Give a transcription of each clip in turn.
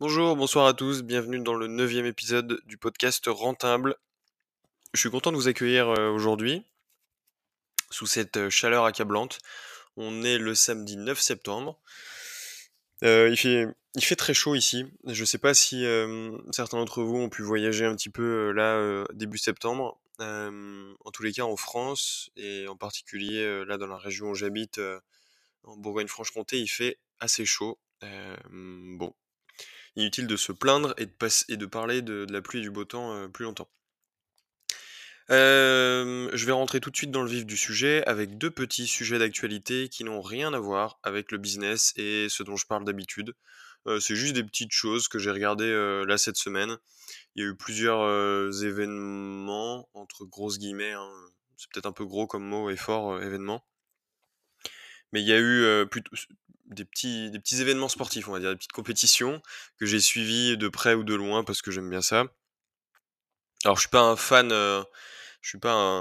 Bonjour, bonsoir à tous, bienvenue dans le neuvième épisode du podcast Rentable. Je suis content de vous accueillir euh, aujourd'hui sous cette euh, chaleur accablante. On est le samedi 9 septembre. Euh, il, fait, il fait très chaud ici. Je ne sais pas si certains d'entre vous ont pu voyager un petit peu là début septembre. en tous les cas en France et en particulier là dans la région où j'habite, en Bourgogne-Franche-Comté, il fait assez chaud. bon, inutile de se plaindre et de, parler de, la pluie et du beau temps euh, plus longtemps. je vais rentrer tout de suite dans le vif du sujet avec deux petits sujets d'actualité qui n'ont rien à voir avec le business et ce dont je parle d'habitude. Euh, c'est juste des petites choses que j'ai regardées euh, là cette semaine. Il y a eu plusieurs événements, entre grosses guillemets, hein. c'est peut-être un peu gros comme mot et fort événement. Mais il y a eu plutôt, des petits, des petits événements sportifs, on va dire, des petites compétitions que j'ai suivies de près ou de loin parce que j'aime bien ça. Alors, je suis pas un fan, euh, je suis pas un,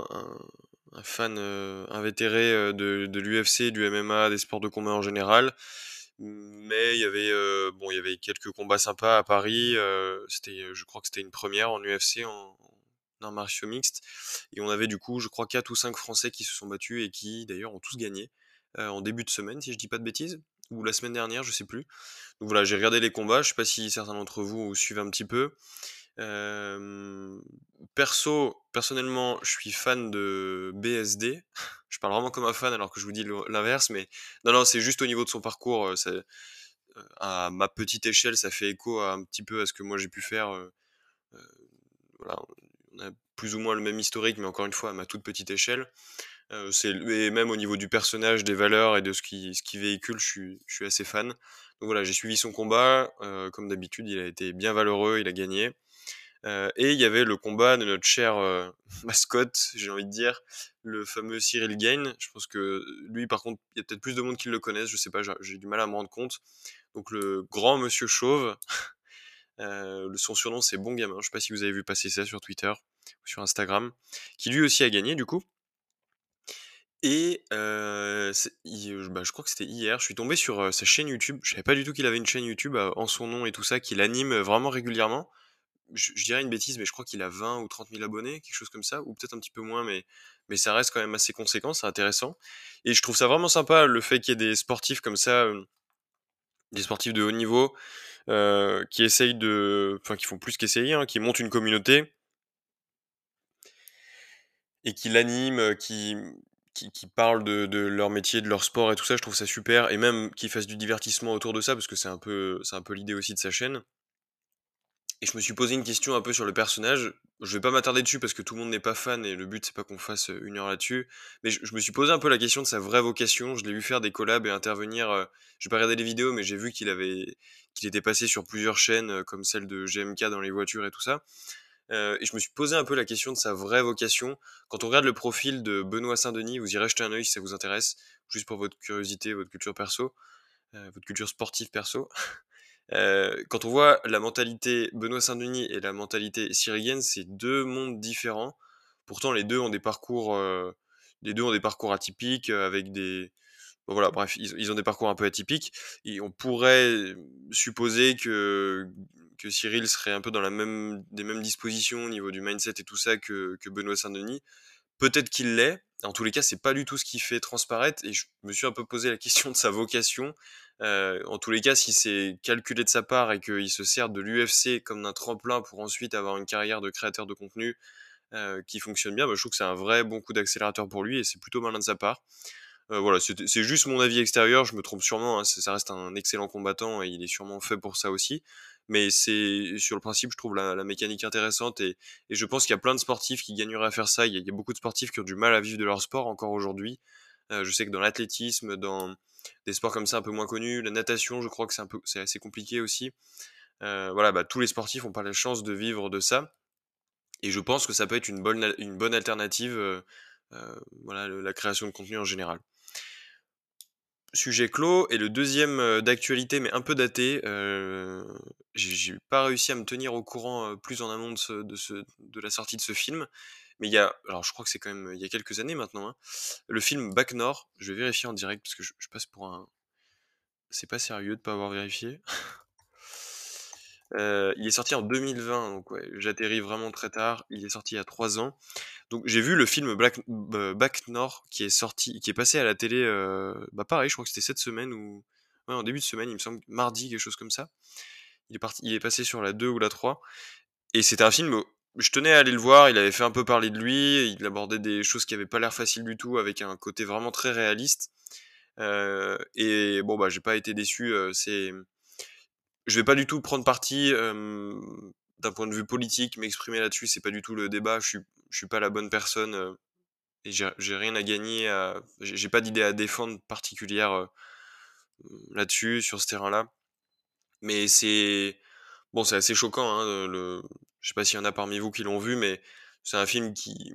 un, fan euh, invétéré euh, de, de l'UFC, du MMA, des sports de combat en général. Mais il y avait, bon, il y avait quelques combats sympas à Paris. c'était, je crois que c'était une première en UFC, en, en martiaux mixte. Et on avait du coup, je crois, 4 ou 5 Français qui se sont battus et qui, d'ailleurs, ont tous gagné. En début de semaine, si je dis pas de bêtises ou la semaine dernière, je sais plus. Donc voilà, j'ai regardé les combats, je sais pas si certains d'entre vous suivent un petit peu. perso, personnellement, je suis fan de BSD. je parle vraiment comme un fan alors que je vous dis l'inverse, mais non, non, c'est juste au niveau de son parcours. à ma petite échelle, ça fait écho un petit peu à ce que moi j'ai pu faire. voilà, on a plus ou moins le même historique, mais encore une fois à ma toute petite échelle. Euh, c'est et même au niveau du personnage, des valeurs et de ce qui ce qui véhicule, je suis je suis assez fan. Donc voilà, j'ai suivi son combat, euh, comme d'habitude, il a été bien valeureux, il a gagné. Euh, et il y avait le combat de notre cher mascotte, j'ai envie de dire, le fameux Cyril Gain. Je pense que lui, par contre, il y a peut-être plus de monde qui le connaissent, je sais pas, j'ai du mal à me rendre compte. Donc le grand monsieur chauve, son surnom c'est Bon Gamin, je sais pas si vous avez vu passer ça sur Twitter ou sur Instagram, qui lui aussi a gagné du coup. Et bah, je crois que c'était hier, je suis tombé sur, sa chaîne YouTube. Je savais pas du tout qu'il avait une chaîne YouTube, en son nom et tout ça, qu'il anime, vraiment régulièrement. Je dirais une bêtise, mais je crois qu'il a 20 ou 30 000 abonnés, quelque chose comme ça, ou peut-être un petit peu moins, mais mais ça reste quand même assez conséquent, c'est intéressant. Et je trouve ça vraiment sympa, le fait qu'il y ait des sportifs comme ça, des sportifs de haut niveau, qui essayent de enfin qui font plus qu'essayer, hein, qui montent une communauté et qui l'animent, qui qui, parlent de, leur métier, de leur sport et tout ça, je trouve ça super. Et même qu'ils fassent du divertissement autour de ça, parce que c'est un peu, peu l'idée aussi de sa chaîne. Et je me suis posé une question un peu sur le personnage. Je vais pas m'attarder dessus parce que tout le monde n'est pas fan et le but c'est pas qu'on fasse une heure là-dessus. Mais je, me suis posé un peu la question de sa vraie vocation. Je l'ai vu faire des collabs et intervenir. Euh, je vais pas regarder les vidéos, mais j'ai vu qu'il avait, qu'il était passé sur plusieurs chaînes euh, comme celle de GMK dans les voitures et tout ça. Euh, et je me suis posé un peu la question de sa vraie vocation. Quand on regarde le profil de Benoît Saint-Denis, vous irez jeter un œil si ça vous intéresse, juste pour votre curiosité, votre culture perso, euh, votre culture sportive perso. Euh, quand on voit la mentalité Benoît Saint-Denis et la mentalité Syrienne, c'est deux mondes différents. Pourtant, les deux ont des parcours, les deux ont des parcours atypiques avec des, voilà, bref, ils, ont des parcours un peu atypiques. Et on pourrait supposer que, que Cyril serait un peu dans la même, des mêmes dispositions au niveau du mindset et tout ça que, Benoît Saint-Denis. Peut-être qu'il l'est. En tous les cas, c'est pas du tout ce qui fait transparaître. Et je me suis un peu posé la question de sa vocation. Euh, en tous les cas, si c'est calculé de sa part et qu'il se sert de l'UFC comme d'un tremplin pour ensuite avoir une carrière de créateur de contenu euh, qui fonctionne bien, bah, je trouve que c'est un vrai bon coup d'accélérateur pour lui et c'est plutôt malin de sa part. Euh, voilà, c'est juste mon avis extérieur, je me trompe sûrement, hein, ça reste un excellent combattant et il est sûrement fait pour ça aussi. Mais c'est sur le principe, je trouve la, mécanique intéressante et, je pense qu'il y a plein de sportifs qui gagneraient à faire ça. Il y, a, beaucoup de sportifs qui ont du mal à vivre de leur sport encore aujourd'hui. Euh, je sais que dans l'athlétisme, dans des sports comme ça un peu moins connus, la natation, je crois que c'est un peu, c'est assez compliqué aussi. Euh, voilà, bah, tous les sportifs n'ont pas la chance de vivre de ça. Et je pense que ça peut être une bonne, une bonne alternative, voilà, la création de contenu en général sujet clos. Et le deuxième euh, d'actualité, mais un peu daté, euh, j'ai pas réussi à me tenir au courant euh, plus en amont de, ce, de, la sortie de ce film. Mais il y a, alors je crois que c'est quand même il y a quelques années maintenant, hein, le film Back Nord. Je vais vérifier en direct parce que je, passe pour un. C'est pas sérieux de pas avoir vérifié. Il est sorti en 2020, donc j'atterris vraiment très tard. Il est sorti il y a 3 ans. Donc j'ai vu le film Black b Bac Nord qui est sorti qui est passé à la télé, bah, pareil, je crois que c'était cette semaine ou en début de semaine, il me semble, mardi, quelque chose comme ça. Il est parti il est passé sur la 2 ou la 3 et c'était un film, je tenais à aller le voir, il avait fait un peu parler de lui, il abordait des choses qui avaient pas l'air faciles du tout avec un côté vraiment très réaliste. Et bon, bah, j'ai pas été déçu, c'est je vais pas du tout prendre parti, d'un point de vue politique, m'exprimer là-dessus, c'est pas du tout le débat. Je suis suis pas la bonne personne, heu et j'ai rien à gagner à j'ai pas d'idée à défendre particulière, heu, là-dessus, sur ce terrain-là. Mais c'est bon, c'est assez choquant, hein, le je sais pas s'il y en a parmi vous qui l'ont vu, mais c'est un film qui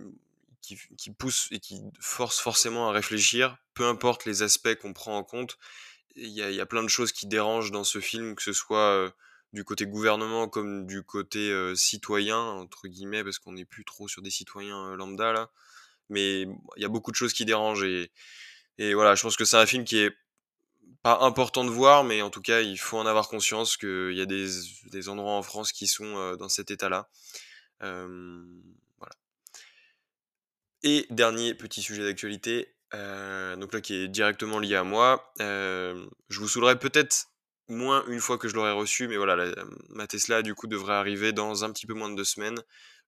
pousse et qui force forcément à réfléchir, peu importe les aspects qu'on prend en compte. Il y a plein de choses qui dérangent dans ce film, que ce soit, du côté gouvernement comme du côté, «citoyen» entre guillemets, parce qu'on n'est plus trop sur des citoyens, lambda là. Mais il y a beaucoup de choses qui dérangent et voilà, je pense que c'est un film qui est pas important de voir, mais en tout cas, il faut en avoir conscience qu'il y a des endroits en France qui sont, dans cet état-là. Voilà. Et dernier petit sujet d'actualité, heu, donc là qui est directement lié à moi, hem, je vous saoulerai peut-être moins une fois que je l'aurai reçu, mais voilà, ma Tesla du coup devrait arriver dans un petit peu moins de 2 semaines.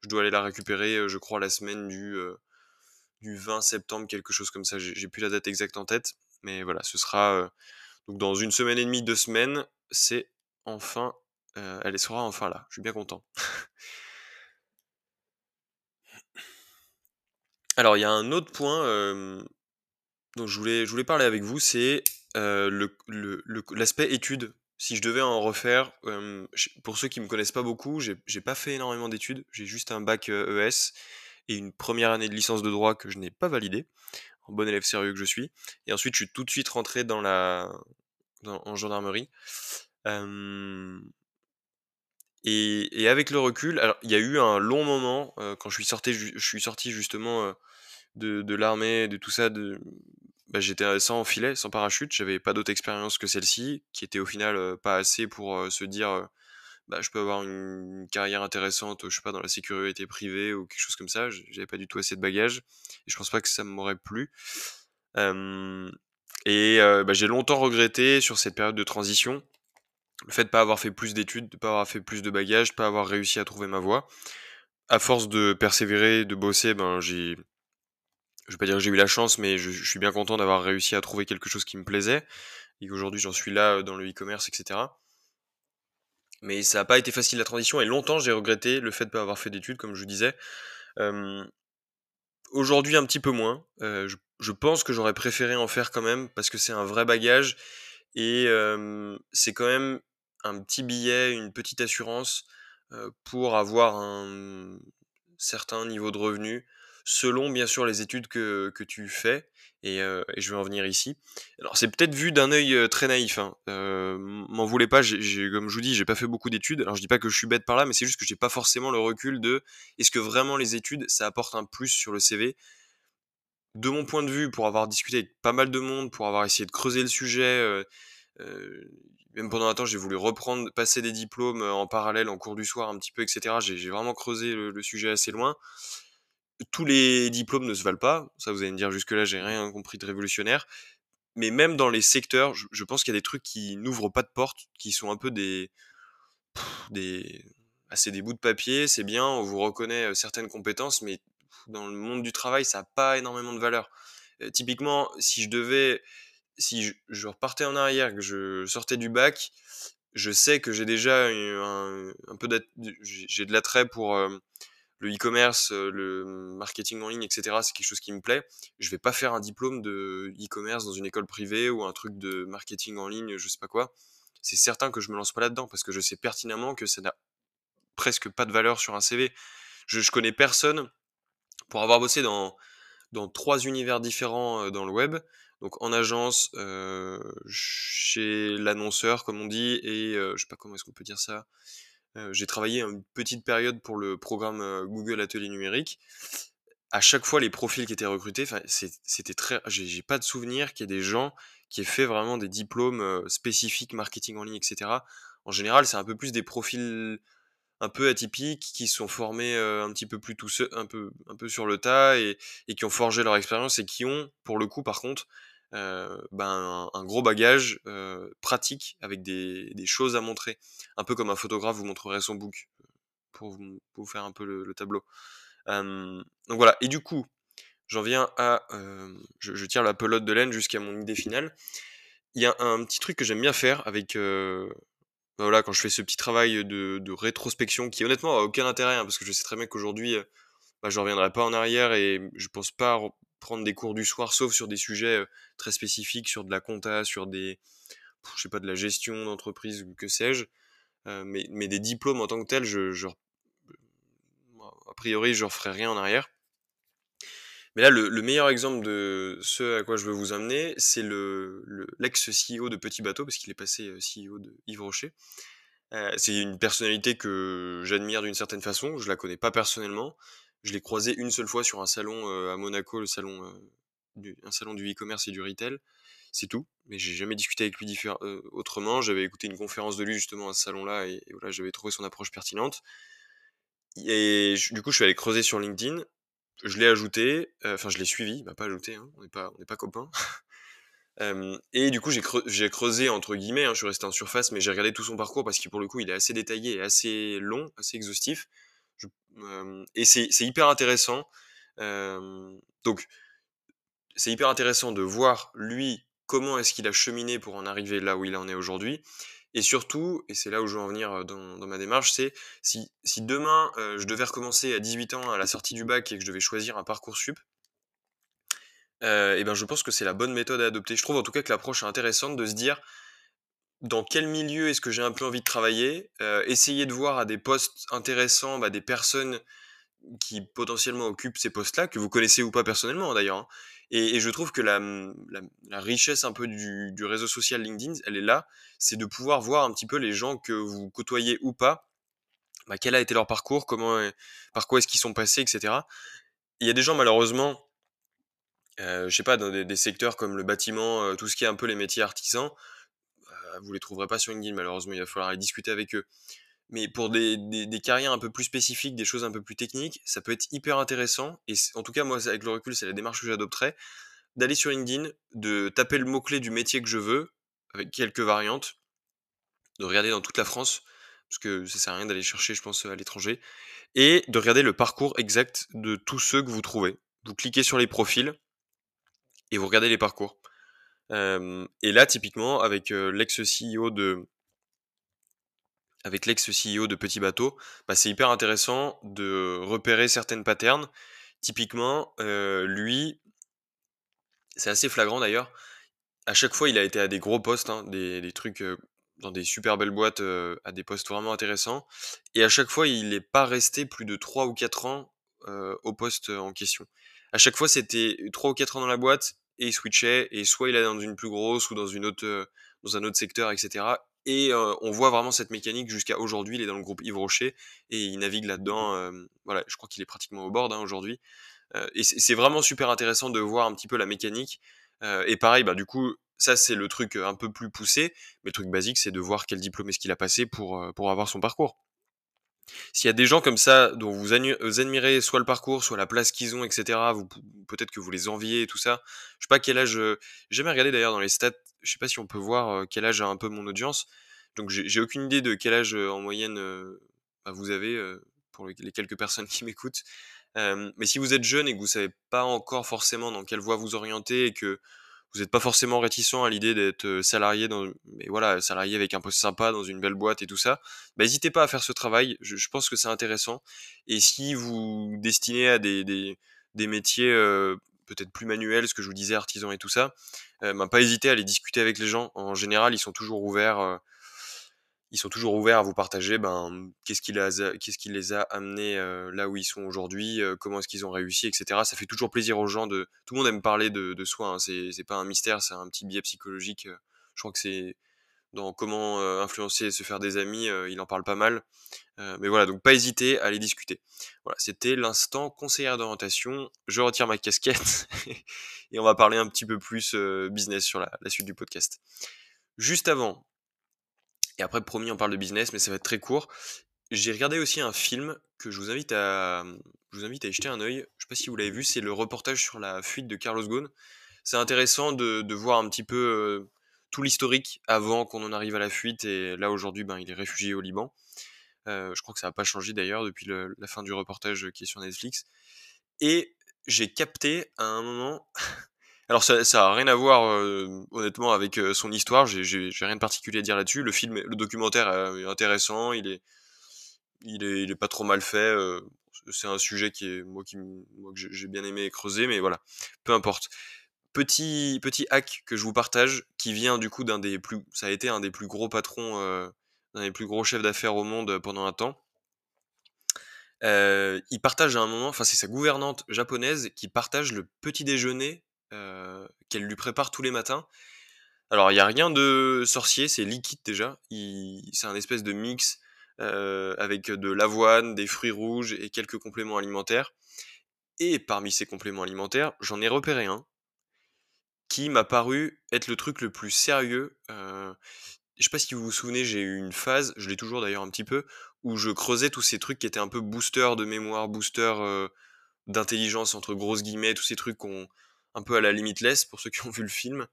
Je dois aller la récupérer, heu, je crois la semaine du, du 20 septembre, quelque chose comme ça. J'ai plus la date exacte en tête, mais voilà, ce sera, donc dans une semaine et demie, 2 semaines, c'est enfin, elle sera enfin là. Je suis bien content. Alors il y a un autre point, dont je voulais je voulais parler avec vous, c'est, heu, le le le l'aspect études. Si je devais en refaire, pour ceux qui me connaissent pas beaucoup, j'ai pas fait énormément d'études. J'ai juste un bac, ES et une première année de licence de droit que je n'ai pas validée, en bon élève sérieux que je suis et ensuite je suis tout de suite rentré dans la dans en gendarmerie. Et et avec le recul, alors il y a eu un long moment, heu, quand je suis sorti je suis sorti justement, de de l'armée, de tout ça, de bah, j'étais, sans filet, sans parachute, j'avais pas d'autre expérience que celle-ci, qui était au final, pas assez pour, se dire, «Bah, je peux avoir une carrière intéressante, je sais pas, dans la sécurité privée ou quelque chose comme ça». J'avais pas du tout assez de bagages et je pense pas que ça m'aurait plu. Et bah, j'ai longtemps regretté sur cette période de transition, le fait de pas avoir fait plus d'études, de pas avoir fait plus de bagages, de pas avoir réussi à trouver ma voie. À force de persévérer, de bosser, ben, j'ai je vais pas dire que j'ai eu la chance, mais je suis bien content d'avoir réussi à trouver quelque chose qui me plaisait et qu'aujourd'hui j'en suis là, heu, dans le e-commerce et cetera. Mais ça a pas été facile la transition et longtemps j'ai regretté le fait de pas avoir fait d'études comme je disais. Aujourd'hui un petit peu moins, heu, je pense que j'aurais préféré en faire quand même parce que c'est un vrai bagage et c'est quand même un petit billet, une petite assurance, heu, pour avoir un certain niveau de revenu, selon bien sûr les études que que tu fais et heu et je vais en venir ici. Alors c'est peut-être vu d'un œil, très naïf, hein, heu, m'en voulez pas, j'ai j'ai comme je vous dis, j'ai pas fait beaucoup d'études. Alors je dis pas que je suis bête par là, mais c'est juste que j'ai pas forcément le recul de est-ce que vraiment les études, ça apporte un plus sur le CV? De mon point de vue, pour avoir discuté avec pas mal de monde, pour avoir essayé de creuser le sujet, même pendant un temps, j'ai voulu reprendre passer des diplômes, en parallèle, en cours du soir un petit peu et cetera. J'ai vraiment creusé le sujet assez loin. Tous les diplômes ne se valent pas, ça vous allez me dire jusque-là, j'ai rien compris de révolutionnaire. Mais même dans les secteurs, je je pense qu'il y a des trucs qui n'ouvrent pas de porte, qui sont un peu des des ah, c'est des bouts de papier, c'est bien, on vous reconnaît, certaines compétences, mais dans le monde du travail, ça a pas énormément de valeur. Typiquement, si je devais si je je repartais en arrière, que je sortais du bac, je sais que j'ai déjà un un peu j'ai de l'attrait pour, le e-commerce, le marketing en ligne et cetera, c'est quelque chose qui me plaît. Je vais pas faire un diplôme de e-commerce dans une école privée ou un truc de marketing en ligne, je sais pas quoi. C'est certain que je me lance pas là-dedans parce que je sais pertinemment que ça n'a presque pas de valeur sur un CV. Je je connais personne pour avoir bossé dans dans 3 univers différents, dans le web, donc en agence, chez l'annonceur comme on dit et heu, je sais pas comment est-ce qu'on peut dire ça? Heu, j'ai travaillé une petite période pour le programme, heu, Google Atelier Numérique. À chaque fois, les profils qui étaient recrutés, c'était très j'ai pas de souvenir qu'il y ait des gens qui aient fait vraiment des diplômes, heu, spécifiques marketing en ligne et cetera. en général, c'est un peu plus des profils un peu atypiques qui sont formés un petit peu plus tout un peu, un peu sur le tas et qui ont forgé leur expérience et qui ont, pour le coup, par contre, ben, un, gros bagage pratique avec des, choses à montrer. Un peu comme un photographe vous montrerait son book pour vous, pour vous faire un peu le, tableau. donc voilà, et du coup, j'en viens à... Je, je, tire la pelote de laine jusqu'à mon idée finale. Il y a un petit truc que j'aime bien faire avec bah, voilà, quand je fais ce petit travail de, rétrospection qui honnêtement a aucun intérêt, hein, parce que je sais très bien qu'aujourd'hui, euh, bah, je reviendrai pas en arrière et je pense pas prendre des cours du soir, sauf sur des sujets très spécifiques, sur de la compta, sur des, je sais pas, de la gestion d'entreprise que sais-je. Mais, mais, des diplômes en tant que tels, a priori, je referai rien en arrière. Mais là, le, meilleur exemple de ce à quoi je veux vous amener, c'est le, l'ex-CEO de Petit Bateau, parce qu'il est passé CEO de Yves Rocher. C'est une personnalité que j'admire d'une certaine façon. Je la connais pas personnellement. Je l'ai croisé une seule fois sur un salon euh, à Monaco, le salon, du, un salon du e-commerce et du retail. C'est tout. Mais j'ai jamais discuté avec lui autrement. J'avais écouté une conférence de lui justement à ce salon-là et, voilà, j'avais trouvé son approche pertinente. Et du coup, je suis allé creuser sur LinkedIn je l'ai ajouté, euh, enfin je l'ai suivi, il m'a pas ajouté, hein, on n'est pas copains. et du coup j'ai creusé, entre guillemets, hein, je suis resté en surface, mais j'ai regardé tout son parcours parce que pour le coup il est assez détaillé et assez long, assez exhaustif. Et c'est hyper intéressant. donc c'est hyper intéressant de voir lui comment est-ce qu'il a cheminé pour en arriver là où il en est aujourd'hui. Et surtout, et c'est là où je veux en venir dans, ma démarche, c'est si, si demain je devais recommencer à 18 ans à la sortie du bac et que je devais choisir un parcours sup, et ben je pense que c'est la bonne méthode à adopter. Je trouve en tout cas que l'approche est intéressante de se dire dans quel milieu est-ce que j'ai un peu envie de travailler, essayer de voir à des postes intéressants bah, des personnes qui potentiellement occupent ces postes-là, que vous connaissez ou pas personnellement d'ailleurs. Hein. Et, je trouve que la, richesse un peu du, réseau social LinkedIn, elle est là, c'est de pouvoir voir un petit peu les gens que vous côtoyez ou pas, bah, quel a été leur parcours, comment, par quoi est-ce qu'ils sont passés, etc. Il y a des gens malheureusement, euh, je sais pas, dans des, secteurs comme le bâtiment, euh, tout ce qui est un peu les métiers artisans, euh, vous les trouverez pas sur LinkedIn malheureusement, il va falloir aller discuter avec eux. Mais pour des, carrières un peu plus spécifiques, des choses un peu plus techniques, ça peut être hyper intéressant. Et en tout cas, moi, avec le recul, c'est la démarche que j'adopterais. D'aller sur LinkedIn, de taper le mot-clé du métier que je veux, avec quelques variantes, de regarder dans toute la France, parce que ça sert à rien d'aller chercher, je pense, à l'étranger, et de regarder le parcours exact de tous ceux que vous trouvez. Vous cliquez sur les profils et vous regardez les parcours. Et là, typiquement, avec l'ex-CEO de, avec l'ex-CEO de Petit Bateau, bah, c'est hyper intéressant de repérer certaines patterns. Typiquement, lui, c'est assez flagrant d'ailleurs. À chaque fois, il a été à des gros postes, hein, des, trucs dans des super belles boîtes, à des postes vraiment intéressants. Et à chaque fois, il n'est pas resté plus de 3 ou 4 ans au poste en question. À chaque fois, c'était 3 ou 4 ans dans la boîte et il switchait. Et soit il allait dans une plus grosse ou dans, une autre, dans un autre secteur, etc. Et on voit vraiment cette mécanique jusqu'à aujourd'hui. Il est dans le groupe Yves Rocher et il navigue là-dedans. voilà, je crois qu'il est pratiquement au bord hein, aujourd'hui. et c'est vraiment super intéressant de voir un petit peu la mécanique. et pareil, bah, du coup, ça c'est le truc un peu plus poussé. Mais le truc basique, c'est de voir quel diplôme est-ce qu'il a passé pour, pour avoir son parcours. S'il y a des gens comme ça dont vous, admirez soit le parcours, soit la place qu'ils ont, etc., peut-être que vous les enviez et tout ça. Je sais pas quel âge. J'ai jamais regardé d'ailleurs dans les stats je sais pas si on peut voir quel âge a un peu mon audience. Donc j'ai aucune idée de quel âge en moyenne bah, vous avez pour les quelques personnes qui m'écoutent. mais si vous êtes jeune et que vous savez pas encore forcément dans quelle voie vous orienter et que vous n'êtes pas forcément réticent à l'idée d'être salarié dans, mais voilà, salarié avec un poste sympa dans une belle boîte et tout ça, bah, n'hésitez pas à faire ce travail. Je, pense que c'est intéressant. Et si vous destinez à des, des, métiers peut-être plus manuel, ce que je vous disais, artisan et tout ça, euh, bah, pas hésiter à aller discuter avec les gens. En général, ils sont toujours ouverts. Ils sont toujours ouverts à vous partager ben, qu'est-ce qui, qu'est-ce qui les a amenés là où ils sont aujourd'hui, comment est-ce qu'ils ont réussi, etc. Ça fait toujours plaisir aux gens de. Tout le monde aime parler de, soi, hein. c'est, pas un mystère, c'est un petit biais psychologique. Je crois que c'est dans comment influencer et se faire des amis, il en parle pas mal. mais voilà, donc pas hésiter à aller discuter. Voilà, c'était l'instant conseillère d'orientation. Je retire ma casquette et on va parler un petit peu plus business sur la, suite du podcast. Juste avant, Et après, promis, on parle de business, mais ça va être très court. J'ai regardé aussi un film que je vous invite à, je vous invite à y jeter un œil. Je sais pas si vous l'avez vu, c'est le reportage sur la fuite de Carlos Ghosn. C'est intéressant de, de, voir un petit peu euh, tout l'historique avant qu'on en arrive à la fuite. Et là, aujourd'hui, ben, il est réfugié au Liban. Euh, je crois que ça n'a pas changé d'ailleurs depuis la fin du reportage qui est sur Netflix. Et j'ai capté à un moment. Alors ça, ça a rien à voir euh, honnêtement avec euh, son histoire. J'ai rien de particulier à dire là-dessus. Le film, le documentaire est intéressant. Il est, il est, pas trop mal fait. Euh, c'est un sujet qui est moi qui que j'ai bien aimé creuser, mais voilà, peu importe. Petit petit hack que je vous partage, qui vient du coup d'un des plus, ça a été un des plus gros patrons, euh, d'un des plus gros chefs d'affaires au monde pendant un temps. Euh, il partage à un moment, enfin c'est sa gouvernante japonaise qui partage le petit déjeuner euh, qu'elle lui prépare tous les matins. Alors il y a rien de sorcier, c'est liquide déjà. C'est un espèce de mix euh, avec de l'avoine, des fruits rouges et quelques compléments alimentaires. Et parmi ces compléments alimentaires, j'en ai repéré un qui m'a paru être le truc le plus sérieux. Euh, je sais pas si vous vous souvenez, j'ai eu une phase, je l'ai toujours d'ailleurs un petit peu, où je creusais tous ces trucs qui étaient un peu booster de mémoire, booster euh, d'intelligence entre grosses guillemets, tous ces trucs qu'on un peu à la limitless pour ceux qui ont vu le film.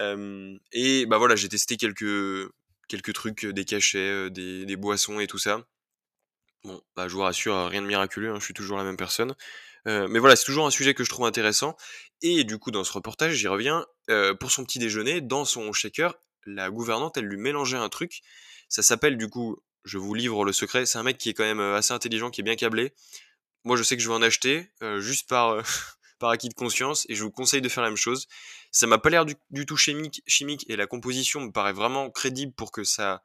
Euh, et bah voilà, j'ai testé quelques trucs, des cachets, des, des, boissons et tout ça. Bon, bah je vous rassure, rien de miraculeux, hein, je suis toujours la même personne. Euh, mais voilà, c'est toujours un sujet que je trouve intéressant. Et du coup, dans ce reportage, j'y reviens. Euh, pour son petit déjeuner, dans son shaker, la gouvernante, elle lui mélangeait un truc. Ça s'appelle du coup, je vous livre le secret. C'est un mec qui est quand même assez intelligent, qui est bien câblé. Moi, je sais que je vais en acheter, euh, juste par par acquis de conscience et je vous conseille de faire la même chose. Ça m'a pas l'air du, tout chimique, chimique et la composition me paraît vraiment crédible pour que ça,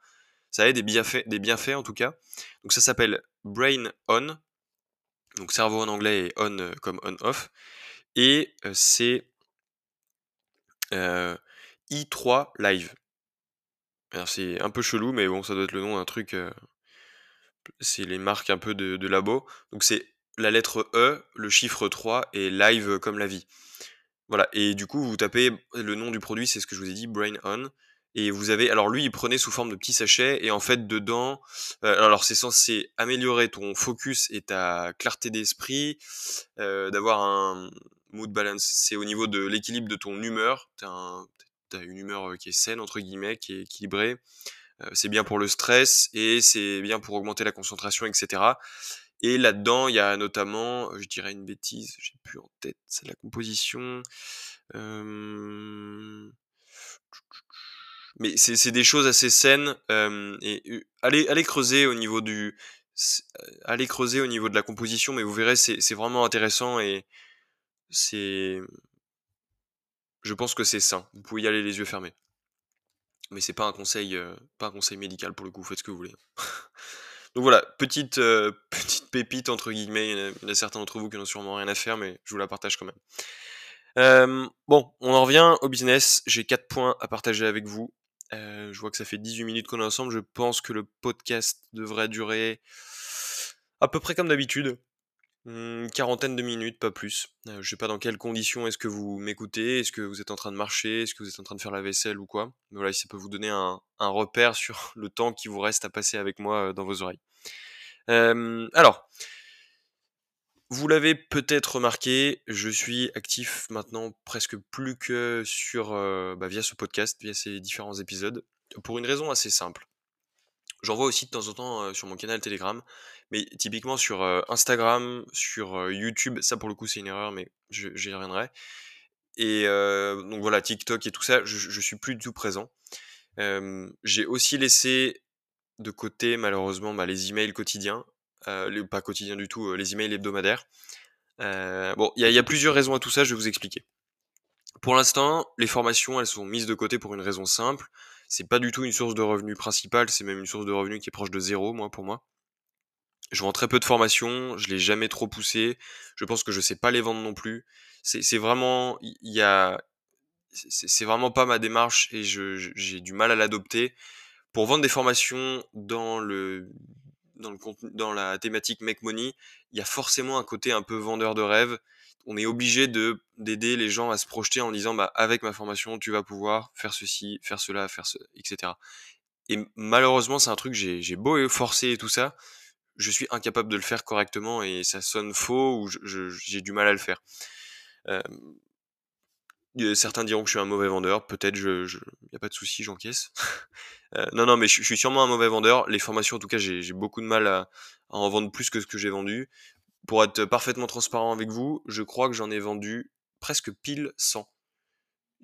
ça ait des bienfaits, des bienfaits en tout cas. Donc ça s'appelle Brain On, donc cerveau en anglais et on euh, comme on-off. Et euh, c'est euh, i3 Live. C'est un peu chelou, mais bon, ça doit être le nom d'un truc. c'est les marques un peu de, de labo. Donc c'est la lettre E, le chiffre 3 et live comme la vie. Voilà, et du coup, vous tapez le nom du produit, c'est ce que je vous ai dit, Brain On. Et vous avez, alors lui, il prenait sous forme de petits sachets, et en fait, dedans, euh, alors c'est censé améliorer ton focus et ta clarté d'esprit, euh, d'avoir un mood balance. C'est au niveau de l'équilibre de ton humeur. T'as, as une humeur euh, qui est saine, entre guillemets, qui est équilibrée. c'est bien pour le stress, et c'est bien pour augmenter la concentration, etc. Et là-dedans, il y a notamment, je dirais une bêtise, j'ai plus en tête, la composition. Mais c'est des choses assez saines. et allez, allez creuser au niveau du, allez creuser au niveau de la composition, mais vous verrez, c'est vraiment intéressant et c'est, je pense que c'est sain. Vous pouvez y aller les yeux fermés. Mais c'est pas un conseil, pas un conseil médical pour le coup. Faites ce que vous voulez. Donc voilà, petite, euh, petite pépite entre guillemets. Il y, en a, certains d'entre vous qui n'ont sûrement rien à faire, mais je vous la partage quand même. Euh, bon, on en revient au business. J'ai quatre points à partager avec vous. Euh, je vois que ça fait 18 minutes qu'on est ensemble. Je pense que le podcast devrait durer à peu près comme d'habitude. Une quarantaine de minutes, pas plus. Je sais pas dans quelles conditions est-ce que vous m'écoutez, est-ce que vous êtes en train de marcher, est-ce que vous êtes en train de faire la vaisselle ou quoi. Mais voilà, ça peut vous donner un, repère sur le temps qui vous reste à passer avec moi dans vos oreilles. Alors, vous l'avez peut-être remarqué, je suis actif maintenant presque plus que sur bah, via ce podcast, via ces différents épisodes, pour une raison assez simple. J'en vois aussi de temps en temps sur mon canal Telegram, mais typiquement sur Instagram, sur YouTube, ça pour le coup c'est une erreur, mais j'y reviendrai. Et donc voilà, TikTok et tout ça, je, je suis plus du tout présent. J'ai aussi laissé de côté malheureusement bah, les emails quotidiens, pas quotidiens du tout, les emails hebdomadaires. bon, il y, a plusieurs raisons à tout ça, je vais vous expliquer. Pour l'instant, les formations, elles sont mises de côté pour une raison simple c'est pas du tout une source de revenus principale, c'est même une source de revenus qui est proche de zéro, moi, pour moi. Je vends très peu de formations, je l'ai jamais trop poussé, je pense que je sais pas les vendre non plus. C'est vraiment, il y a, c'est vraiment pas ma démarche et j'ai du mal à l'adopter. Pour vendre des formations dans le, dans le dans la thématique Make Money, il y a forcément un côté un peu vendeur de rêve on est obligé de d'aider les gens à se projeter en disant bah avec ma formation tu vas pouvoir faire ceci, faire cela, faire ce, etc. Et malheureusement, c'est un truc, j'ai beau forcer et tout ça, je suis incapable de le faire correctement et ça sonne faux ou j'ai du mal à le faire. certains diront que je suis un mauvais vendeur, peut-être, je, je y a pas de souci, j'encaisse. Euh, non, non, mais je, suis sûrement un mauvais vendeur. Les formations, en tout cas, j'ai beaucoup de mal à, en vendre plus que ce que j'ai vendu. Pour être parfaitement transparent avec vous, je crois que j'en ai vendu presque pile 100.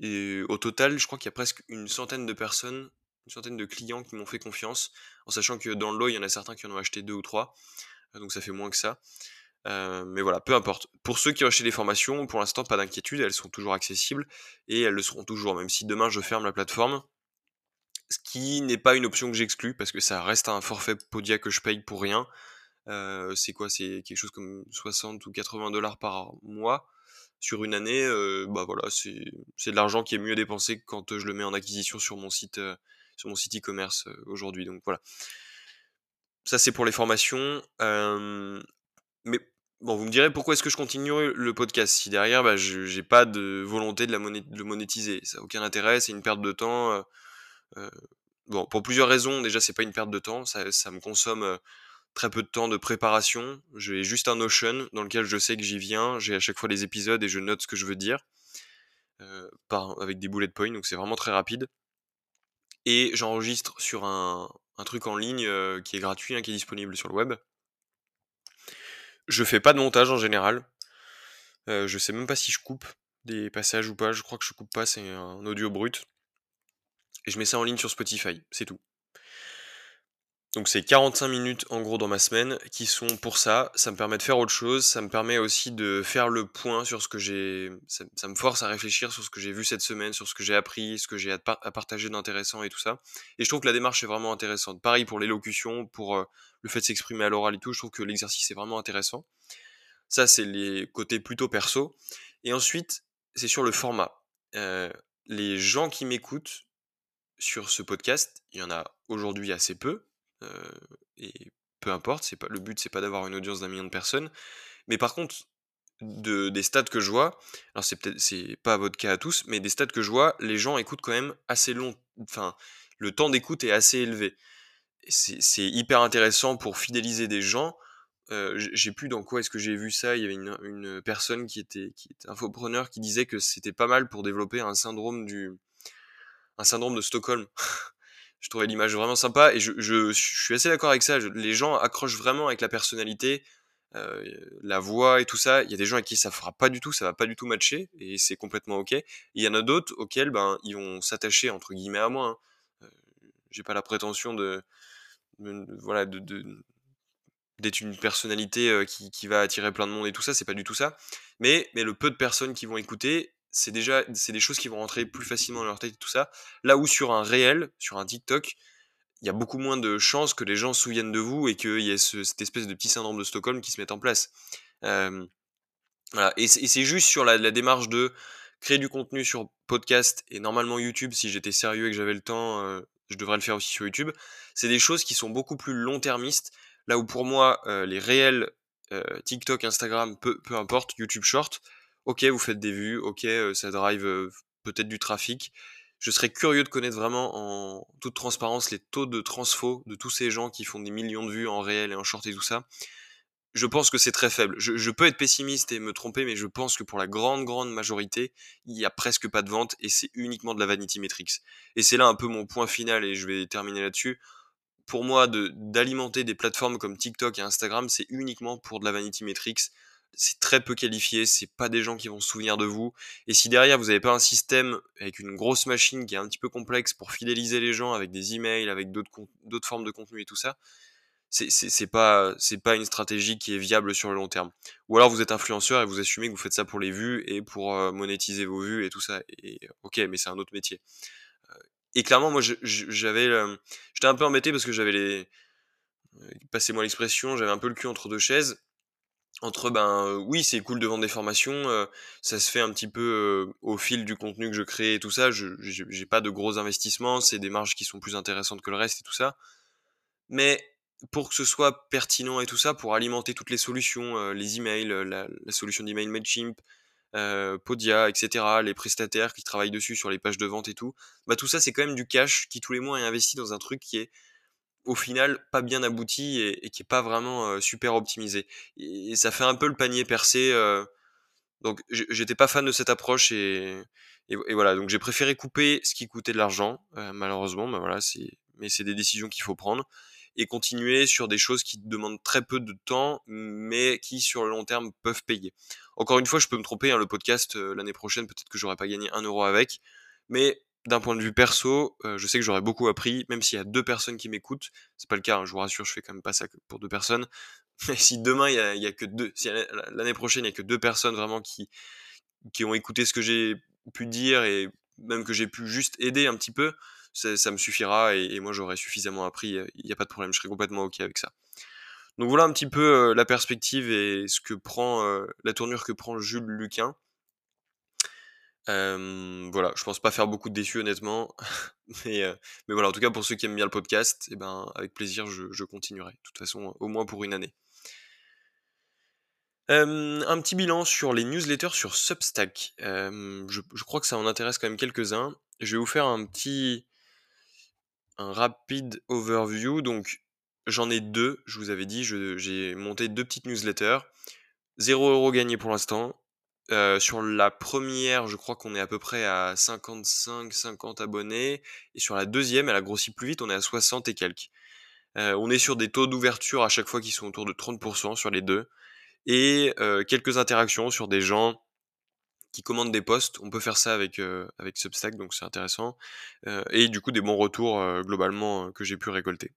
Et au total, je crois qu'il y a presque une centaine de personnes une centaine de clients qui m'ont fait confiance, en sachant que dans le lot, il y en a certains qui en ont acheté deux ou trois, euh, donc ça fait moins que ça. Euh, mais voilà, peu importe. Pour ceux qui ont acheté des formations, pour l'instant, pas d'inquiétude, elles sont toujours accessibles et elles le seront toujours, même si demain je ferme la plateforme. Ce qui n'est pas une option que j'exclus parce que ça reste un forfait Podia que je paye pour rien. C'est quoi? C'est quelque chose comme 60 ou 80 dollars par mois sur une année. bah voilà, c'est de l'argent qui est mieux dépensé quand je le mets en acquisition sur mon site sur mon site e-commerce aujourd'hui. Donc voilà. Ça c'est pour les formations. mais bon, vous me direz pourquoi est-ce que je continue le podcast? Si derrière bah, je n'ai pas de volonté de, la le monétiser. Ça n'a aucun intérêt, c'est une perte de temps. Bon, pour plusieurs raisons. Déjà, c'est pas une perte de temps, ça, ça me consomme très peu de temps de préparation. J'ai juste un Notion dans lequel je sais que j'y viens. J'ai à chaque fois les épisodes et je note ce que je veux dire. par, avec des bullet points, donc c'est vraiment très rapide et j'enregistre sur un, truc en ligne euh, qui est gratuit, hein, qui est disponible sur le web. Je fais pas de montage en général. Euh, je sais même pas si je coupe des passages ou pas. Je crois que je coupe pas, c'est un audio brut. Et je mets ça en ligne sur Spotify, c'est tout. Donc c'est 45 minutes en gros dans ma semaine qui sont pour ça. Ça me permet de faire autre chose. Ça me permet aussi de faire le point sur ce que j'ai. Ça, me force à réfléchir sur ce que j'ai vu cette semaine, sur ce que j'ai appris, ce que j'ai à, partager d'intéressant et tout ça. Et je trouve que la démarche est vraiment intéressante. Pareil pour l'élocution, pour euh, le fait de s'exprimer à l'oral et tout. Je trouve que l'exercice est vraiment intéressant. Ça c'est les côtés plutôt perso. Et ensuite c'est sur le format. Euh, les gens qui m'écoutent sur ce podcast, il y en a aujourd'hui assez peu et peu importe, c'est pas le but, c'est pas d'avoir une audience d'un million de personnes. Mais par contre, de, des stats que je vois, alors c'est peut-être c'est pas votre cas à tous, mais des stats que je vois, les gens écoutent quand même assez long. Enfin, le temps d'écoute est assez élevé. C'est hyper intéressant pour fidéliser des gens. Euh, j'ai plus dans quoi est-ce que j'ai vu ça. Il y avait une, une, personne qui était, qui était infopreneur qui disait que c'était pas mal pour développer un syndrome du, un syndrome de Stockholm. je trouvais l'image vraiment sympa et je, je, suis assez d'accord avec ça. les gens accrochent vraiment avec la personnalité, euh, la voix et tout ça. Il y a des gens avec qui ça fera pas du tout, ça va pas du tout matcher et c'est complètement ok. il y en a d'autres auxquels ben ils vont s'attacher entre guillemets à moi. Hein. Euh, j'ai pas la prétention de, voilà d'être une personnalité euh, qui, qui, va attirer plein de monde et tout ça, c'est pas du tout ça. Mais, mais le peu de personnes qui vont écouter, c'est déjà c'est des choses qui vont rentrer plus facilement dans leur tête et tout ça. Là où sur un réel, sur un TikTok, il y a beaucoup moins de chances que les gens se souviennent de vous et qu'il y ait cette espèce de petit syndrome de Stockholm qui se mette en place. voilà. Et c'est juste sur la, démarche de créer du contenu sur podcast et normalement YouTube, si j'étais sérieux et que j'avais le temps, euh, je devrais le faire aussi sur YouTube. C'est des choses qui sont beaucoup plus long-termistes. Là où pour moi, euh, les réels euh, TikTok, Instagram, peu, peu importe, YouTube Short, ok, vous faites des vues, ok, ça drive peut-être du trafic. Je serais curieux de connaître vraiment en toute transparence les taux de transfo de tous ces gens qui font des millions de vues en réel et en short et tout ça. Je pense que c'est très faible. Je, peux être pessimiste et me tromper, mais je pense que pour la grande, grande majorité, il n'y a presque pas de vente et c'est uniquement de la vanity metrics. Et c'est là un peu mon point final et je vais terminer là-dessus. Pour moi, d'alimenter des plateformes comme TikTok et Instagram, c'est uniquement pour de la vanity metrics c'est très peu qualifié, c'est pas des gens qui vont se souvenir de vous. Et si derrière vous n'avez pas un système avec une grosse machine qui est un petit peu complexe pour fidéliser les gens avec des emails, avec d'autres formes de contenu et tout ça, c'est pas pas une stratégie qui est viable sur le long terme. Ou alors vous êtes influenceur et vous assumez que vous faites ça pour les vues et pour euh, monétiser vos vues et tout ça. Et ok, mais c'est un autre métier. Euh, et clairement, moi, j'avais, j'étais un peu embêté parce que j'avais les, euh, passez-moi l'expression, j'avais un peu le cul entre deux chaises entre ben oui c'est cool de vendre des formations ça se fait un petit peu au fil du contenu que je crée et tout ça je j'ai pas de gros investissements c'est des marges qui sont plus intéressantes que le reste et tout ça mais pour que ce soit pertinent et tout ça pour alimenter toutes les solutions les emails la, la solution d'email Mailchimp Podia, etc., les prestataires qui travaillent dessus sur les pages de vente et tout, bah tout ça c'est quand même du cash qui tous les mois est investi dans un truc qui est au final pas bien abouti et, qui est pas vraiment super optimisé. Et, ça fait un peu le panier percé. donc j'étais pas fan de cette approche et, et, voilà, donc j'ai préféré couper ce qui coûtait de l'argent, malheureusement, bah voilà, mais c'est des décisions qu'il faut prendre et continuer sur des choses qui demandent très peu de temps, mais qui sur le long terme peuvent payer. Encore une fois, je peux me tromper, hein, le podcast l'année prochaine, peut-être que j'aurais pas gagné un euro avec, mais d'un point de vue perso, euh, je sais que j'aurais beaucoup appris, même s'il y a deux personnes qui m'écoutent. C'est pas le cas, hein, je vous rassure, je fais quand même pas ça pour deux personnes. Mais si demain il y a, que deux, si l'année prochaine il y a que deux personnes vraiment qui qui ont écouté ce que j'ai pu dire et même que j'ai pu juste aider un petit peu, ça, me suffira et, moi j'aurais suffisamment appris. Euh, il n'y a pas de problème, je serai complètement ok avec ça. Donc voilà un petit peu euh, la perspective et ce que prend la tournure que prend Jules Luquin voilà, je pense pas faire beaucoup de déçus honnêtement, mais, mais voilà, en tout cas pour ceux qui aiment bien le podcast, et eh ben avec plaisir je, continuerai. De toute façon, au moins pour une année. un petit bilan sur les newsletters sur Substack. je, crois que ça en intéresse quand même quelques-uns. Je vais vous faire un petit, un rapide overview. Donc j'en ai deux. Je vous avais dit, j'ai monté deux petites newsletters. 0€ gagné pour l'instant. Sur la première, je crois qu'on est à peu près à 55-50 abonnés. Et sur la deuxième, elle a grossi plus vite, on est à 60 et quelques. On est sur des taux d'ouverture à chaque fois qui sont autour de 30% sur les deux. Et quelques interactions sur des gens qui commandent des posts. On peut faire ça avec, avec Substack, donc c'est intéressant. et du coup, des bons retours globalement que j'ai pu récolter.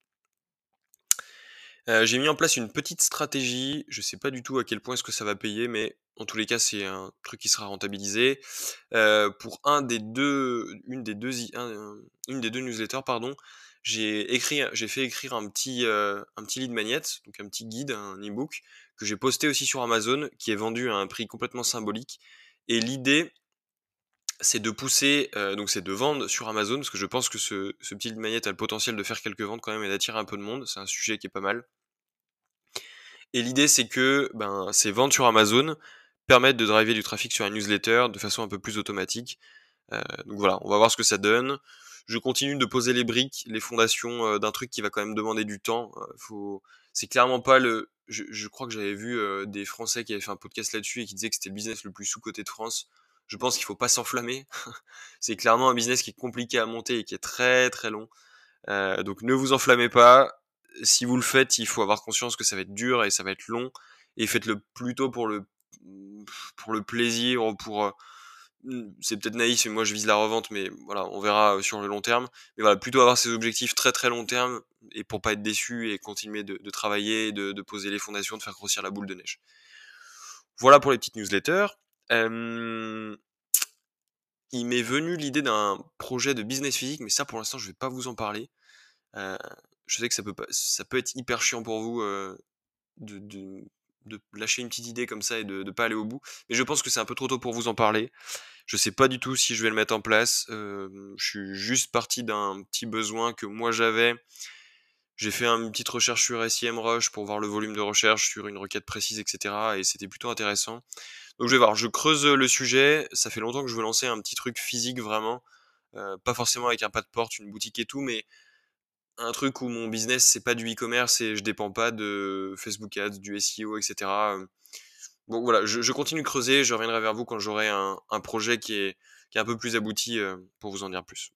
j'ai mis en place une petite stratégie. Je sais pas du tout à quel point est-ce que ça va payer, mais en tous les cas, c'est un truc qui sera rentabilisé. Euh, pour un des deux, une des deux, newsletters, pardon, j'ai écrit, j'ai fait écrire un petit, euh, un petit lead magnet, donc un petit guide, un e-book que j'ai posté aussi sur Amazon, qui est vendu à un prix complètement symbolique. Et l'idée, c'est de pousser, euh, donc c'est de vendre sur Amazon, parce que je pense que ce, ce petit lead magnet a le potentiel de faire quelques ventes quand même et d'attirer un peu de monde. C'est un sujet qui est pas mal. Et l'idée, c'est que ben, c'est vendre sur Amazon permettre de driver du trafic sur un newsletter de façon un peu plus automatique. Euh, donc voilà, on va voir ce que ça donne. Je continue de poser les briques, les fondations euh, d'un truc qui va quand même demander du temps. Euh, faut... C'est clairement pas le. Je, crois que j'avais vu des Français qui avaient fait un podcast là-dessus et qui disaient que c'était le business le plus sous-coté de France. Je pense qu'il faut pas s'enflammer. c'est clairement un business qui est compliqué à monter et qui est très très long. donc ne vous enflammez pas. Si vous le faites, il faut avoir conscience que ça va être dur et ça va être long. Et faites-le plutôt pour le pour le plaisir ou pour mmh, c'est peut-être naïf et moi je vise la revente mais voilà on verra sur le long terme. Mais voilà plutôt avoir ces objectifs très très long terme et pour pas être déçu et continuer de, travailler de, poser les fondations de faire grossir la boule de neige. Voilà pour les petites newsletters. Il m'est venu l'idée d'un projet de business physique mais ça pour l'instant je vais pas vous en parler. Je sais que ça peut pas, ça peut être hyper chiant pour vous de lâcher une petite idée comme ça et de ne pas aller au bout. Mais je pense que c'est un peu trop tôt pour vous en parler. Je sais pas du tout si je vais le mettre en place. je suis juste parti d'un petit besoin que moi j'avais. J'ai fait une petite recherche sur SEMrush pour voir le volume de recherche sur une requête précise, etc. Et c'était plutôt intéressant. Donc je vais voir, je creuse le sujet. Ça fait longtemps que je veux lancer un petit truc physique vraiment. pas forcément avec un pas de porte, une boutique et tout, mais un truc où mon business c'est pas du e-commerce et je dépends pas de Facebook Ads, du SEO, etc. Bon voilà, je, continue de creuser, je reviendrai vers vous quand j'aurai un, projet qui est, un peu plus abouti euh, pour vous en dire plus.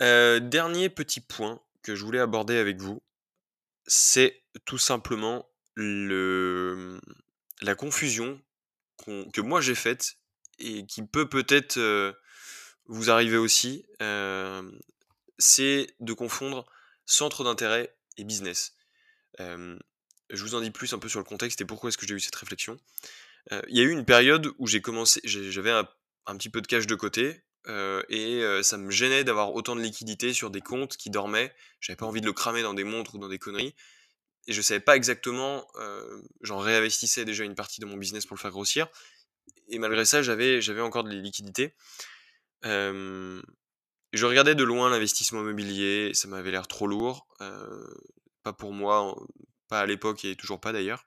Euh, dernier petit point que je voulais aborder avec vous, c'est tout simplement le, la confusion que moi j'ai faite et qui peut peut-être euh, vous arriver aussi c'est de confondre centre d'intérêt et business. je vous en dis plus un peu sur le contexte et pourquoi est-ce que j'ai eu cette réflexion. Il y a eu une période où j'ai commencé, j'avais un, petit peu de cash de côté et ça me gênait d'avoir autant de liquidités sur des comptes qui dormaient. J'avais pas envie de le cramer dans des montres ou dans des conneries. Et je savais pas exactement, j'en réinvestissais déjà une partie de mon business pour le faire grossir. Et malgré ça, j'avais, j'avais encore des liquidités. Je regardais de loin l'investissement immobilier, ça m'avait l'air trop lourd, euh, pas pour moi, pas à l'époque et toujours pas d'ailleurs.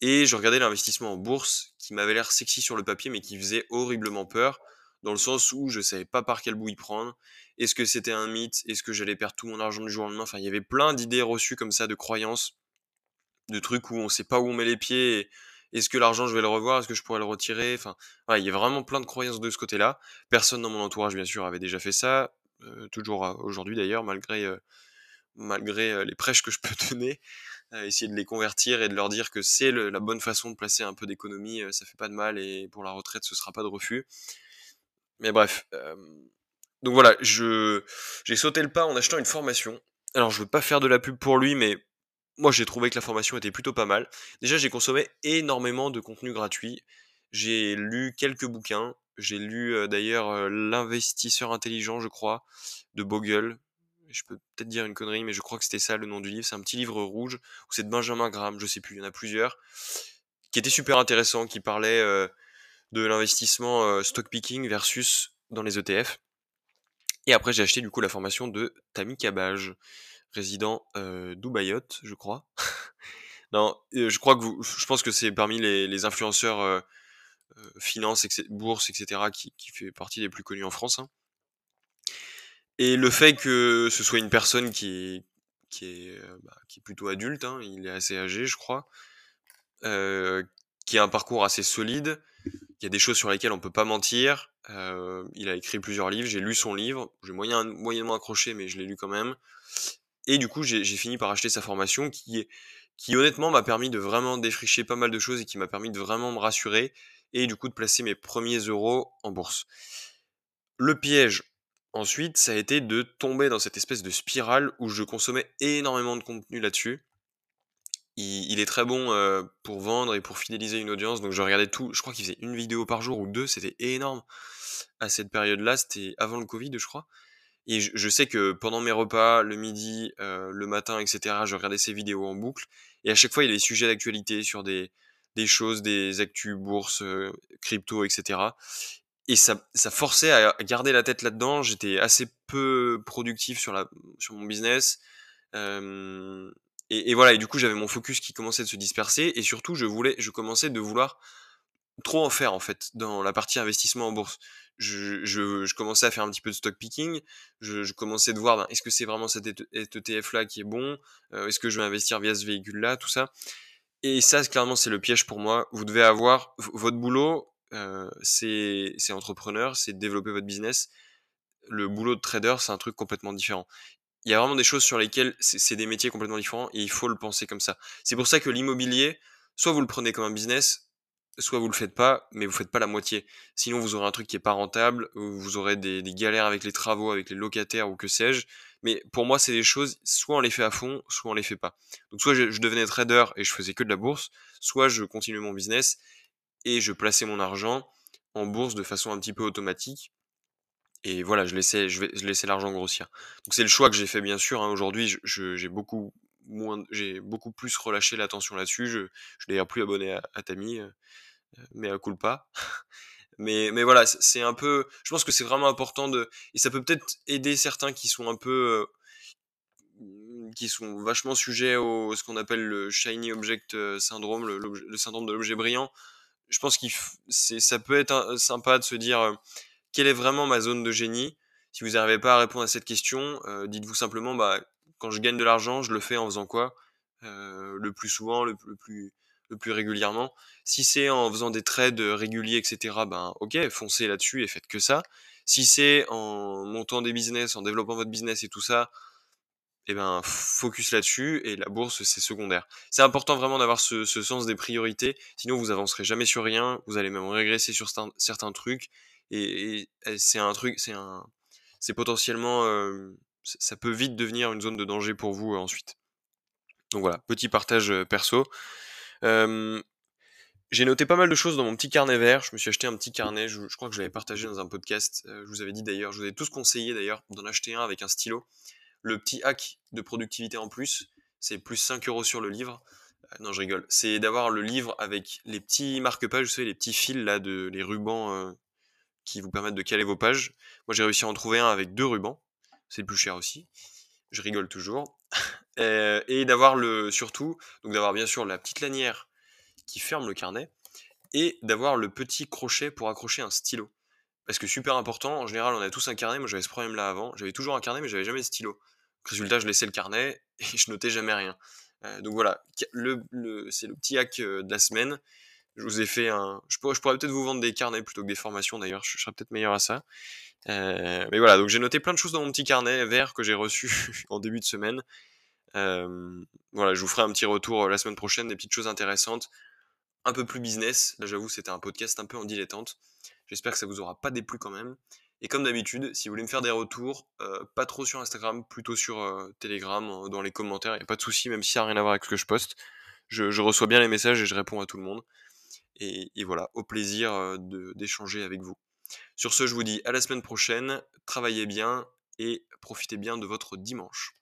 Et je regardais l'investissement en bourse qui m'avait l'air sexy sur le papier, mais qui faisait horriblement peur, dans le sens où je savais pas par quel bout y prendre. Est-ce que c'était un mythe? Est-ce que j'allais perdre tout mon argent du jour au lendemain? Enfin, il y avait plein d'idées reçues comme ça, de croyances, de trucs où on sait pas où on met les pieds. Est-ce que l'argent, je vais le revoir? Est-ce que je pourrais le retirer? Enfin, il y a vraiment plein de croyances de ce côté-là. Personne dans mon entourage, bien sûr, avait déjà fait ça. Euh, toujours aujourd'hui d'ailleurs, malgré, euh, euh, les prêches que je peux donner. essayer de les convertir et de leur dire que c'est la bonne façon de placer un peu d'économie, ça fait pas de mal et pour la retraite, ce sera pas de refus. Mais bref. donc voilà, j'ai sauté le pas en achetant une formation. Alors je veux pas faire de la pub pour lui, mais moi j'ai trouvé que la formation était plutôt pas mal. Déjà j'ai consommé énormément de contenu gratuit. J'ai lu quelques bouquins. J'ai lu d'ailleurs L'investisseur intelligent, je crois, de Bogle. Je peux peut-être dire une connerie, mais je crois que c'était ça le nom du livre. C'est un petit livre rouge, où c'est de Benjamin Graham, je sais plus, il y en a plusieurs, qui était super intéressant, qui parlait de l'investissement stock picking versus dans les ETF. Et après, j'ai acheté du coup la formation de Tammy Cabage, résident euh, je crois. non, je crois que vous, je pense que c'est parmi les, influenceurs euh, finance, bourse, etc., qui, fait partie des plus connus en France. Hein. Et le fait que ce soit une personne qui est, qui est, bah, plutôt adulte, hein, il est assez âgé, je crois, qui a un parcours assez solide, il y a des choses sur lesquelles on peut pas mentir. Euh, il a écrit plusieurs livres, j'ai lu son livre, j'ai moyen, moyennement accroché, mais je l'ai lu quand même. Et du coup, j'ai fini par acheter sa formation qui, qui honnêtement m'a permis de vraiment défricher pas mal de choses et qui m'a permis de vraiment me rassurer et du coup de placer mes premiers euros en bourse. Le piège, ensuite, ça a été de tomber dans cette espèce de spirale où je consommais énormément de contenu là-dessus il, est très bon euh, pour vendre et pour fidéliser une audience. Donc je regardais tout. Je crois qu'il faisait une vidéo par jour ou deux. C'était énorme. À cette période-là, c'était avant le Covid, je crois. Et je, sais que pendant mes repas, le midi, euh, le matin, etc., je regardais ces vidéos en boucle. Et à chaque fois, il y avait des sujets d'actualité sur des, des choses, des actus, bourse, euh, crypto, etc. Et ça, ça forçait à garder la tête là-dedans. J'étais assez peu productif sur, la, sur mon business. Euh, et, voilà, et du coup, j'avais mon focus qui commençait de se disperser, et surtout, je voulais, je commençais de vouloir trop en faire en fait dans la partie investissement en bourse. Je, je, commençais à faire un petit peu de stock picking, je, je commençais de voir ben, est-ce que c'est vraiment cet ETF là qui est bon, euh, est-ce que je vais investir via ce véhicule là, tout ça. Et ça, clairement, c'est le piège pour moi. Vous devez avoir votre boulot, euh, c'est entrepreneur, c'est développer votre business. Le boulot de trader, c'est un truc complètement différent il y a vraiment des choses sur lesquelles c'est des métiers complètement différents et il faut le penser comme ça. C'est pour ça que l'immobilier, soit vous le prenez comme un business, soit vous le faites pas, mais vous faites pas la moitié. Sinon, vous aurez un truc qui est pas rentable, vous aurez des, galères avec les travaux, avec les locataires ou que sais-je. Mais pour moi, c'est des choses, soit on les fait à fond, soit on les fait pas. Donc, soit je, devenais trader et je faisais que de la bourse, soit je continuais mon business et je plaçais mon argent en bourse de façon un petit peu automatique et voilà, je laissais, je, laissais l'argent grossir. Donc c'est le choix que j'ai fait bien sûr. Hein. Aujourd'hui, j'ai beaucoup moins, j'ai beaucoup plus relâché l'attention là-dessus. Je, je d'ailleurs plus abonné à, Tami, euh, mais à coule pas. mais, mais voilà, c'est un peu. Je pense que c'est vraiment important de, et ça peut peut-être aider certains qui sont un peu, qui sont vachement sujets au ce qu'on appelle le shiny object syndrome, le, syndrome de l'objet brillant. Je pense c'est, ça peut être sympa de se dire quelle est vraiment ma zone de génie Si vous n'arrivez pas à répondre à cette question, dites-vous simplement, bah, quand je gagne de l'argent, je le fais en faisant quoi? Le plus souvent, le, plus, le plus régulièrement. Si c'est en faisant des trades réguliers, etc., ben ok, foncez là-dessus et faites que ça. Si c'est en montant des business, en développant votre business et tout ça, eh ben focus là-dessus et la bourse c'est secondaire. C'est important vraiment d'avoir ce, sens des priorités, sinon vous avancerez jamais sur rien, vous allez même régresser sur certains trucs et, c'est un truc, c'est un, c'est potentiellement, ça peut vite devenir une zone de danger pour vous ensuite. Donc voilà, petit partage perso. J'ai noté pas mal de choses dans mon petit carnet vert. Je me suis acheté un petit carnet. Je, crois que je l'avais partagé dans un podcast. je vous avais dit d'ailleurs, je vous ai tous conseillé d'ailleurs d'en acheter un avec un stylo. Le petit hack de productivité en plus, c'est plus 5 euros sur le livre. non, je rigole. C'est d'avoir le livre avec les petits marque-pages, vous savez, les petits fils là, de, les rubans qui vous permettent de caler vos pages. Moi, j'ai réussi à en trouver un avec deux rubans. C'est plus cher aussi. Je rigole toujours. Euh, et d'avoir le, surtout, donc d'avoir bien sûr la petite lanière qui ferme le carnet, et d'avoir le petit crochet pour accrocher un stylo. Parce que super important, en général on a tous un carnet, moi j'avais ce problème là avant, j'avais toujours un carnet mais j'avais jamais de stylo. Résultat, je laissais le carnet et je notais jamais rien. Euh, donc voilà, le, c'est le petit hack euh, de la semaine. Je vous ai fait un. Je pourrais, peut-être vous vendre des carnets plutôt que des formations d'ailleurs, je, serais peut-être meilleur à ça. Euh, mais voilà, donc j'ai noté plein de choses dans mon petit carnet vert que j'ai reçu en début de semaine. voilà, je vous ferai un petit retour la semaine prochaine, des petites choses intéressantes, un peu plus business. Là, j'avoue, c'était un podcast un peu en dilettante. J'espère que ça vous aura pas déplu quand même. Et comme d'habitude, si vous voulez me faire des retours, euh, pas trop sur Instagram, plutôt sur euh, Telegram, dans les commentaires, il n'y a pas de souci, même si ça n'a rien à voir avec ce que je poste. Je, reçois bien les messages et je réponds à tout le monde. Et, voilà, au plaisir d'échanger avec vous. Sur ce, je vous dis à la semaine prochaine, travaillez bien et profitez bien de votre dimanche.